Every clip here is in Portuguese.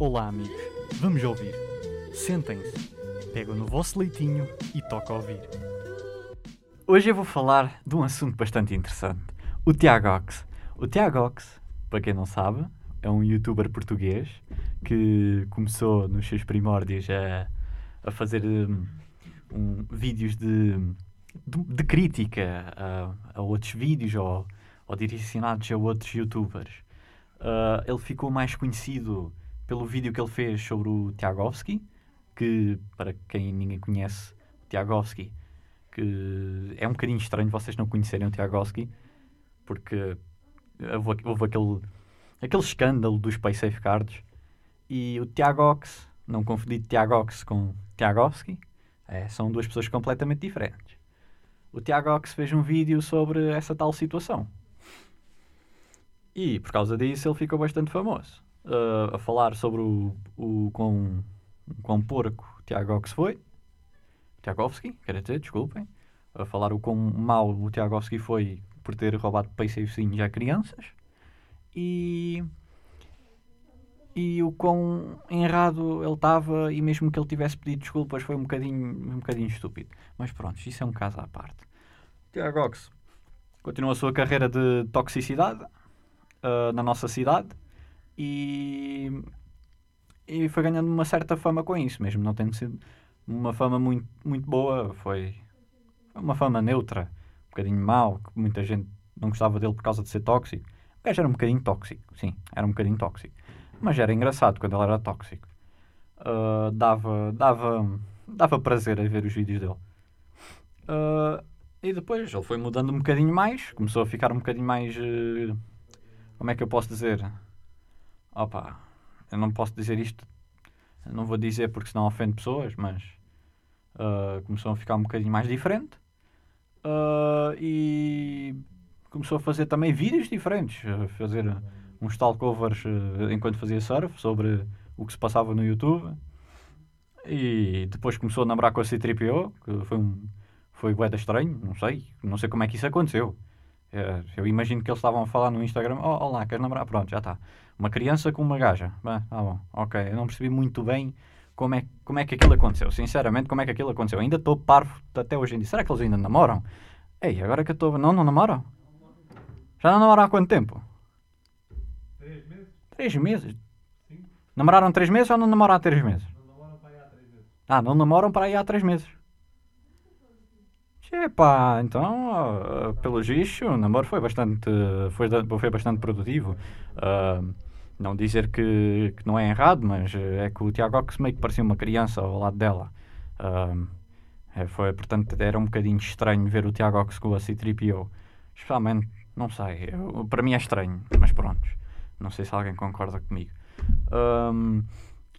Olá, amigos. Vamos ouvir. Sentem-se, pegam no vosso leitinho e toca ouvir. Hoje eu vou falar de um assunto bastante interessante. O Tiagox. O Tiagox, para quem não sabe, é um youtuber português que começou nos seus primórdios a, a fazer um, um, vídeos de, de, de crítica a, a, outros vídeos ou, ou direcionados a outros youtubers. Uh, ele ficou mais conhecido pelo vídeo que ele fez sobre o Tiagovski, que, para quem ninguém conhece, o Tiagovski, que é um bocadinho estranho vocês não conhecerem o Tiagovski, porque houve, houve aquele, aquele escândalo dos Pay Safeguards, e o Tiagox, não confundir Tiagox com Tiagovski, é, são duas pessoas completamente diferentes. O Tiagox fez um vídeo sobre essa tal situação. E por causa disso ele ficou bastante famoso uh, a falar sobre o, o quão, quão porco o Tiagovski foi. Tiagovski, quer dizer, desculpem. A falar o quão mau o Tiagovski foi por ter roubado peixezinhos a crianças. E e o quão errado ele estava e mesmo que ele tivesse pedido desculpas foi um bocadinho, um bocadinho estúpido. Mas pronto, isso é um caso à parte. Tiago Ox continua a sua carreira de toxicidade uh, na nossa cidade e, e foi ganhando uma certa fama com isso, mesmo não tendo sido uma fama muito, muito boa, foi, uma fama neutra, um bocadinho mau, que muita gente não gostava dele por causa de ser tóxico. O gajo era um bocadinho tóxico, sim, era um bocadinho tóxico. Mas era engraçado quando ele era tóxico. Uh, dava, dava, dava prazer a ver os vídeos dele. Uh, e depois ele foi mudando um bocadinho mais, começou a ficar um bocadinho mais. Uh, como é que eu posso dizer? Opa, eu não posso dizer isto, não vou dizer porque senão ofende pessoas, mas uh, começou a ficar um bocadinho mais diferente uh, e começou a fazer também vídeos diferentes, a fazer uns talkovers uh, enquanto fazia surf sobre o que se passava no YouTube e depois começou a namorar com a C3PO, que foi um foi bué estranho, não sei, não sei como é que isso aconteceu. É, eu imagino que eles estavam a falar no Instagram: oh, Olá, queres namorar? Pronto, já está. Uma criança com uma gaja. Bah, tá bom, ok. Eu não percebi muito bem como é, como é que aquilo aconteceu. Sinceramente, como é que aquilo aconteceu. Ainda estou parvo até hoje em dia. Será que eles ainda namoram? Ei, agora que eu estou. Não, não namoram? Já não namoram há quanto tempo? Três meses? Três meses? Sim. Namoraram três meses ou não namoram há três meses? Não namoram para aí há três meses. Ah, não namoram para aí há três meses. Epá, então, uh, pelo visto, o namoro foi bastante, foi, foi bastante produtivo. Uh, não dizer que, que, não é errado, mas é que o Tiago Ox meio que parecia uma criança ao lado dela. Uh, foi, portanto, era um bocadinho estranho ver o Tiago Ox com a C-3PO. Especialmente, não sei, eu, para mim é estranho, mas pronto. Não sei se alguém concorda comigo. Um,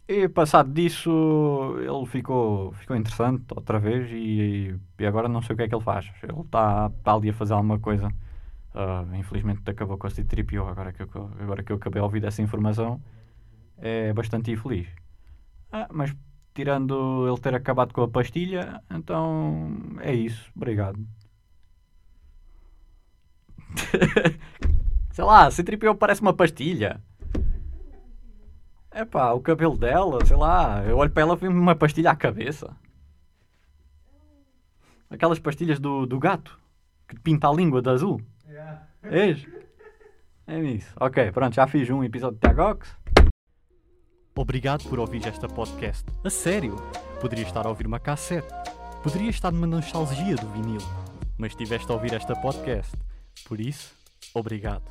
e passado disso, ele ficou, ficou interessante outra vez e, e agora não sei o que é que ele faz. Ele está tá ali a fazer alguma coisa. Uh, infelizmente acabou com a C-3PO agora que, eu, agora que eu acabei de ouvir essa informação. É bastante infeliz. Ah, mas tirando ele ter acabado com a pastilha, então é isso. Obrigado. Sei lá, C-3PO parece uma pastilha. É pá, o cabelo dela, sei lá, eu olho para ela e uma pastilha à cabeça. Aquelas pastilhas do, do gato que pinta a língua de azul. Yeah. És? É isso. Ok, pronto, já fiz um episódio de Tagox. Obrigado por ouvir esta podcast. A sério, poderia estar a ouvir uma cassete. Poderia estar numa nostalgia do vinil. Mas estiveste a ouvir esta podcast. Por isso, obrigado.